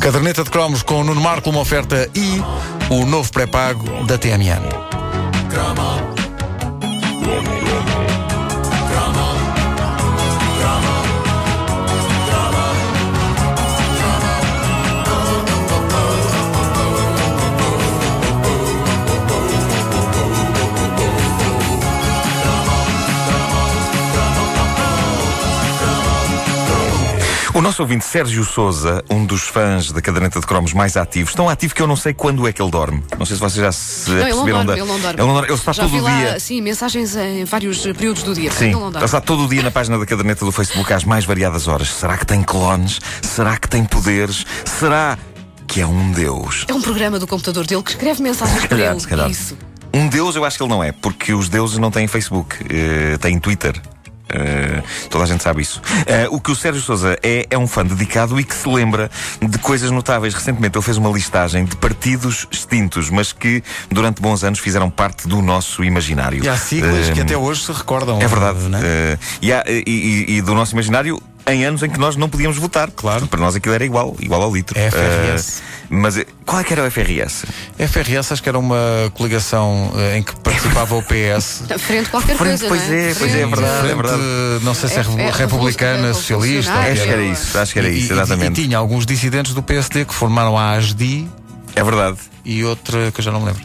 Caderneta de cromos com o Nuno Marco, uma oferta e o novo pré-pago da TMN. Nosso ouvinte Sérgio Souza, um dos fãs da caderneta de cromos mais ativos, tão ativo que eu não sei quando é que ele dorme. Não sei se vocês já se Não, ele não dorme, da. ele não dorme. Ele, não dorme. Ele está Já todo o dia. sim, mensagens em vários períodos do dia. Sim, Ele não ele dorme. está todo o dia na página da caderneta do Facebook às mais variadas horas. Será que tem clones? Será que tem poderes? Será que é um deus? É um programa do computador dele que escreve mensagens para calhar, ele. se calhar. Isso. Um deus eu acho que ele não é, porque os deuses não têm Facebook, eh, têm Twitter. Eh, toda a gente sabe isso. Eh, o que o Sérgio Souza é, é um fã dedicado e que se lembra de coisas notáveis. Recentemente ele fez uma listagem de partidos extintos, mas que durante bons anos fizeram parte do nosso imaginário. E há siglas que Eh, até hoje se recordam. É verdade. é? Eh, e, há- e- e- e do nosso imaginário em anos em que nós não podíamos votar. Claro. Para nós aquilo era igual, igual ao litro. FRS. Eh, mas eh, qual é que era o FRS? FRS acho que era uma coligação eh, em que participava o PS. Frente qualquer Frente, coisa, pois é? é, pois é, é verdade, Frente, é verdade. Não sei se é, É- é republicana, socialista. Acho que era isso, acho que era E- isso, e- exatamente. E, tinha alguns dissidentes do PSD que formaram a ASDI É verdade. e outra que eu já não me lembro.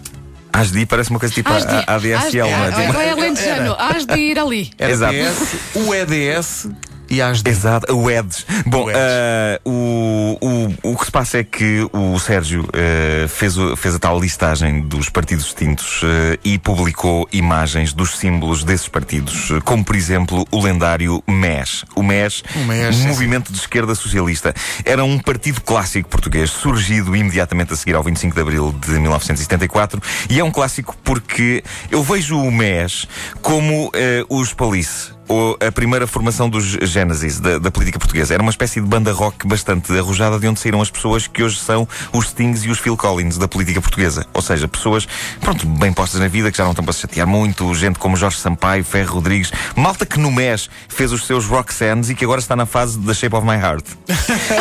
ASDI parece uma coisa tipo Has de- a, a ADSL, não é? Tipo- é lentejano. Has de ir ali. Era Exato. PS, o EDS e a ASDI. Exato, o EDS. Bom, O EDS. ah, o, o, o que se passa é que o Sérgio ah, fez, o- fez a tal listagem dos partidos extintos ah, e publicou imagens dos símbolos desses partidos, como por exemplo o lendário MES. O MES, O MES, sim, Movimento de Esquerda Socialista, era um partido clássico português, surgido imediatamente a seguir ao 25 de Abril de 1974, e é um clássico porque eu vejo o MES como os Police ou a primeira formação dos Genesis da, da política portuguesa. Era uma espécie de banda rock bastante arrojada de onde saíram as pessoas que hoje são os Stings e os Phil Collins da política portuguesa. Ou seja, pessoas, pronto, bem postas na vida, que já não estão para se chatear muito, gente como Jorge Sampaio, Ferro Rodrigues, malta que no mês fez os seus rock sands e que agora está na fase da Shape of My Heart.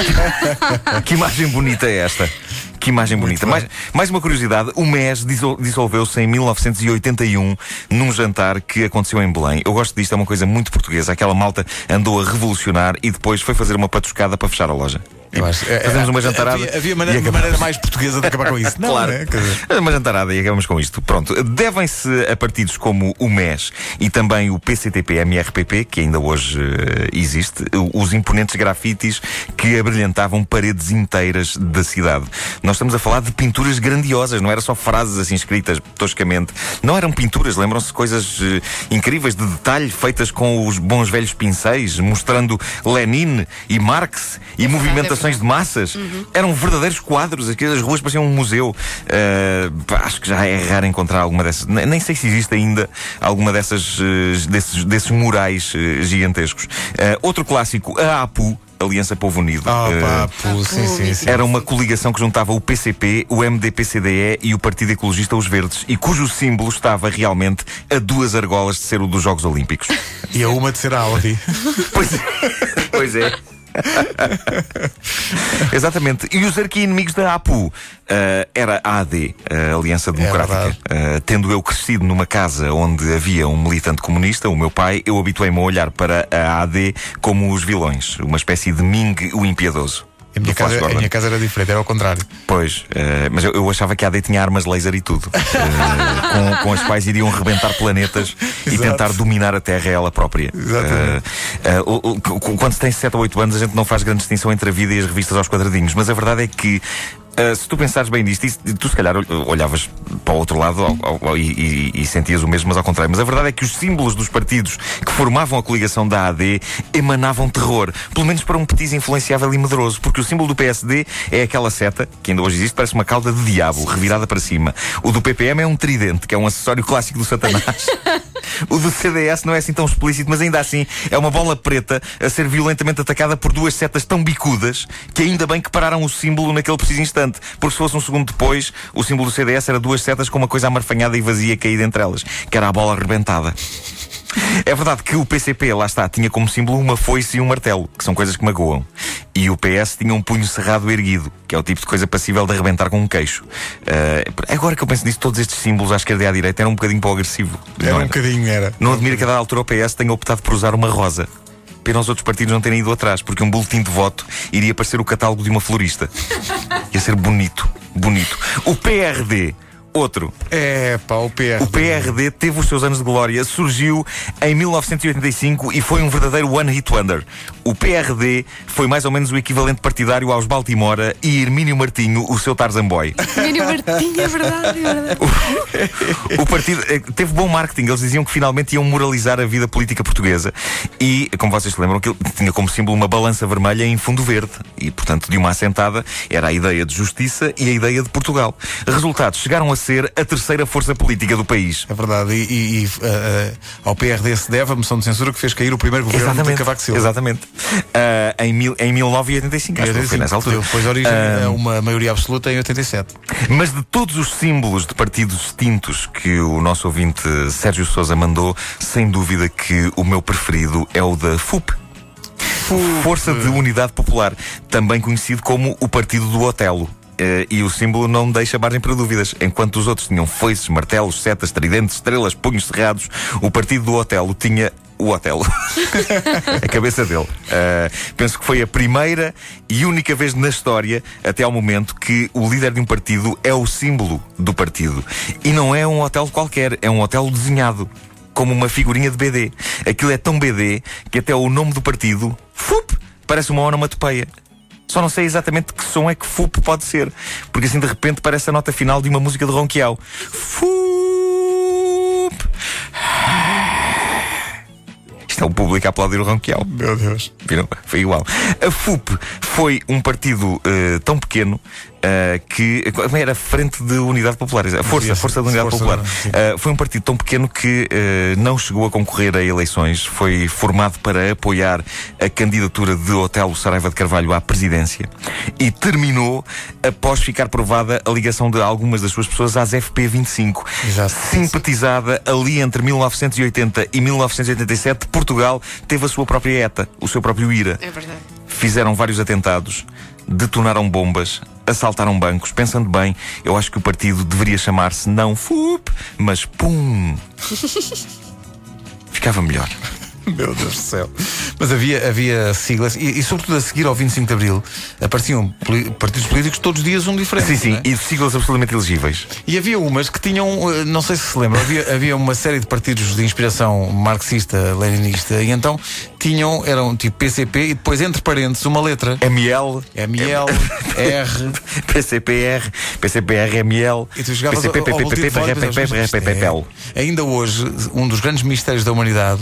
que imagem bonita é esta? Que imagem bonita. Mais, mais uma curiosidade: o MES dissol- dissolveu-se em 1981 num jantar que aconteceu em Belém. Eu gosto disto, é uma coisa muito portuguesa. Aquela malta andou a revolucionar e depois foi fazer uma patuscada para fechar a loja. Eu acho- Fazemos uma jantarada. Havia, havia maneira, uma acabamos. maneira mais portuguesa de acabar com isso. Não, claro. é? Quer dizer, Uma jantarada e acabamos com isto. Pronto. Devem-se a partidos como o MES e também o PCTP-MRPP, que ainda hoje eh, existe, os imponentes grafites que abrilhantavam paredes inteiras da cidade. Nós estamos a falar de pinturas grandiosas, não era só frases assim escritas toscamente. Não eram pinturas, lembram-se coisas eh, incríveis de detalhe feitas com os bons velhos pincéis, mostrando Lenin e Marx e movimentações de massas. Eram verdadeiros quadros, aquelas ruas pareciam um museu. Uh, pá, acho que já é raro encontrar alguma dessas. Ne- Nem sei se existe ainda alguma dessas uh, desses, desses murais uh, gigantescos. Uh, outro clássico, a APU. Aliança Povo Unido. Ah, Uh, pá, pô, sim, sim, sim. era uma coligação que juntava o PCP, o MDPCDE e o Partido Ecologista Os Verdes, e cujo símbolo estava realmente a duas argolas de ser o dos Jogos Olímpicos. E a uma de ser a Audi. Pois é. Pois é. Exatamente. E os arqui-inimigos da APU eh, era a AD, a Aliança Democrática. verdade. Eh, tendo eu crescido numa casa onde havia um militante comunista, o meu pai, eu habituei-me a olhar para a AD como os vilões, uma espécie de Ming o impiedoso. A minha, casa, a minha casa era diferente, era ao contrário. Pois, eh, mas eu, eu achava que a AD tinha armas laser e tudo, eh, com, com as quais iriam rebentar planetas e tentar dominar a Terra ela própria. Cu- quando se tem 7 ou 8 anos, a gente não faz grande distinção entre a vida e as revistas aos quadradinhos, mas a verdade é que. Eh, se tu pensares bem nisto, isso- tu se calhar ol- olhavas para o outro lado ao- ao- ao- e, e- e sentias o mesmo, mas ao contrário. Mas a verdade é que os símbolos dos partidos que formavam a coligação da AD emanavam terror, pelo menos para um petis influenciável e medroso, porque o símbolo do PSD é aquela seta, que ainda hoje existe, parece uma cauda de diabo, revirada para cima. O do PPM é um tridente, que é um acessório clássico do Satanás. O do CDS não é assim tão explícito, mas ainda assim é uma bola preta a ser violentamente atacada por duas setas tão bicudas que ainda bem que pararam o símbolo naquele preciso instante. Porque se fosse um segundo depois, o símbolo do CDS era duas setas com uma coisa amarfanhada e vazia caída entre elas, que era a bola arrebentada. É verdade que o PCP, lá está, tinha como símbolo uma foice e um martelo, que são coisas que magoam. e o PS tinha um punho cerrado erguido, que é o tipo de coisa passível de arrebentar com um queixo. Uh, agora que eu penso nisso, todos estes símbolos à esquerda e à direita eram um bocadinho para o agressivo. Era não um bocadinho, era. Não admira que a dada altura o PS tenha optado por usar uma rosa. Pena os outros partidos não terem ido atrás, porque um boletim de voto iria parecer o catálogo de uma florista. Ia ser bonito, bonito. O PRD outro. É, pá, o PRD. O PRD teve os seus anos de glória, surgiu em 1985 e foi um verdadeiro one-hit wonder. O PRD foi mais ou menos o equivalente partidário aos Baltimora e Hermínio Martinho, o seu Tarzan Boy. Hermínio Martinho, é verdade, é verdade. O, o partido eh, teve bom marketing, eles diziam que finalmente iam moralizar a vida política portuguesa e, como vocês se lembram, que tinha como símbolo uma balança vermelha em fundo verde e, portanto, de uma assentada era a ideia de justiça e a ideia de Portugal. Resultados, chegaram a ser a terceira força política do país. É verdade. E, e, e uh, uh, ao PRD se deve a moção de censura que fez cair o primeiro governo Exatamente. de Cavaco Silva. Exatamente. Uh, em, mil, em 1985, acho que foi nessa altura. Depois origem a uma maioria absoluta em 87. Mas de todos os símbolos de partidos extintos que o nosso ouvinte Sérgio Souza mandou, sem dúvida que o meu preferido é o da FUP. Força de Unidade Popular, também conhecido como o Partido do Otelo. Uh, e o símbolo não deixa margem para dúvidas. Enquanto os outros tinham foices, martelos, setas, tridentes, estrelas, punhos cerrados, o partido do Otelo tinha o Otelo. a cabeça dele. Uh, penso que foi a primeira e única vez na história, até ao momento, que o líder de um partido é o símbolo do partido. E não é um hotel qualquer, é um hotel desenhado. Como uma figurinha de BD. Aquilo é tão BD que até o nome do partido, FUP, parece uma onomatopeia. Só não sei exatamente que som é que FUP pode ser. Porque assim de repente parece a nota final de uma música de Ronquial. FUP. Isto é o público a aplaudir o Ronquial. Meu Deus. Viram? Foi igual. A FUP foi um partido uh, tão pequeno Uh, que era frente de Unidade Popular, a Força, Força da Unidade força, Popular. Uh, foi um partido tão pequeno que uh, não chegou a concorrer a eleições, foi formado para apoiar a candidatura de Otelo Saraiva de Carvalho à presidência e terminou após ficar provada a ligação de algumas das suas pessoas às FP25. Exato. Simpatizada ali entre 1980 e 1987, Portugal teve a sua própria ETA, o seu próprio IRA. É verdade. Fizeram vários atentados, detonaram bombas, assaltaram bancos. Pensando bem, eu acho que o partido deveria chamar-se não FUP, mas PUM. Ficava melhor. Meu Deus do céu. Mas havia, havia siglas, e, e, sobretudo a seguir ao 25 de Abril, apareciam partidos políticos todos os dias um diferente. Sim, sim, é? e siglas absolutamente elegíveis. E havia umas que tinham, eh, não sei se se lembram, havia, havia uma série de partidos de inspiração marxista, leninista, e então tinham, eram tipo PCP e depois entre parênteses uma letra. ML. ML, R. PCPR, PCPR, ML. E tu chegavas Ainda hoje, um dos grandes mistérios da humanidade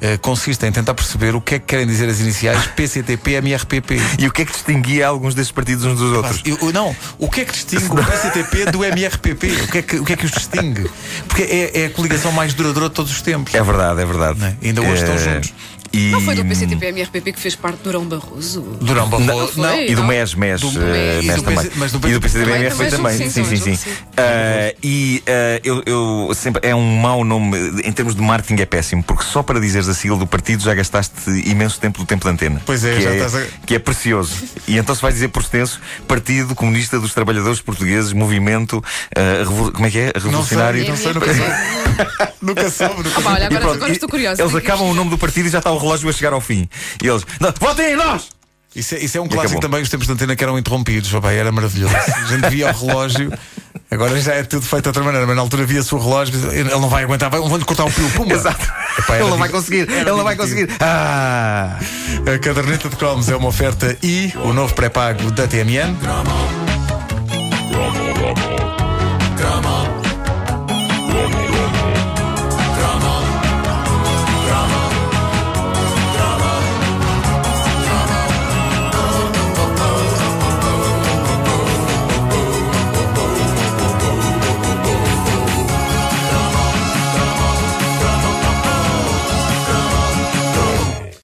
eh, consiste em tentar perceber o que é que querem dizer as iniciais PCTP, MRPP. E o que é que distinguia alguns desses partidos uns dos outros? Não, o que é que distingue o PCTP do MRPP? O que é que, o que, é que os distingue? Porque é, é a coligação mais duradoura de todos os tempos. É verdade, é verdade. É? Ainda hoje é... estão juntos. E... Não foi do PCTP-MRPP que fez parte de Durão Barroso? Durão Barroso, não. não. E do MES, MES, do, uh, MES também. Mas do, e do PCTP-MRPP também. Sim, sim, sim. sim, sim. Uh, e uh, eu, eu, sempre. É um mau nome. Em termos de marketing é péssimo, porque só para dizeres a sigla do partido já gastaste imenso tempo do tempo de antena. Pois é, que já é, estás a... Que é precioso. E então se vai dizer por extenso Partido Comunista dos Trabalhadores Portugueses, Movimento. como é que é? Revolucionário. Não sei, não sei nunca soube. nunca soube. Nunca soube. Ah, olha, agora, agora estou curiosa. Eles acabam o nome do partido e já está o relógio a chegar ao fim. E eles, votem em nós! Isso é, isso é um e clássico acabou. também, os tempos de antena que eram interrompidos. Oh, era maravilhoso. A gente via o relógio. Agora já é tudo feito de outra maneira, mas na altura via-se o relógio, ele não vai aguentar, vão-lhe cortar o pio, pumba. Exato. Epá, ele não vai conseguir, ele não vai conseguir. Ah! A caderneta de cromos é uma oferta e o novo pré-pago da TMN.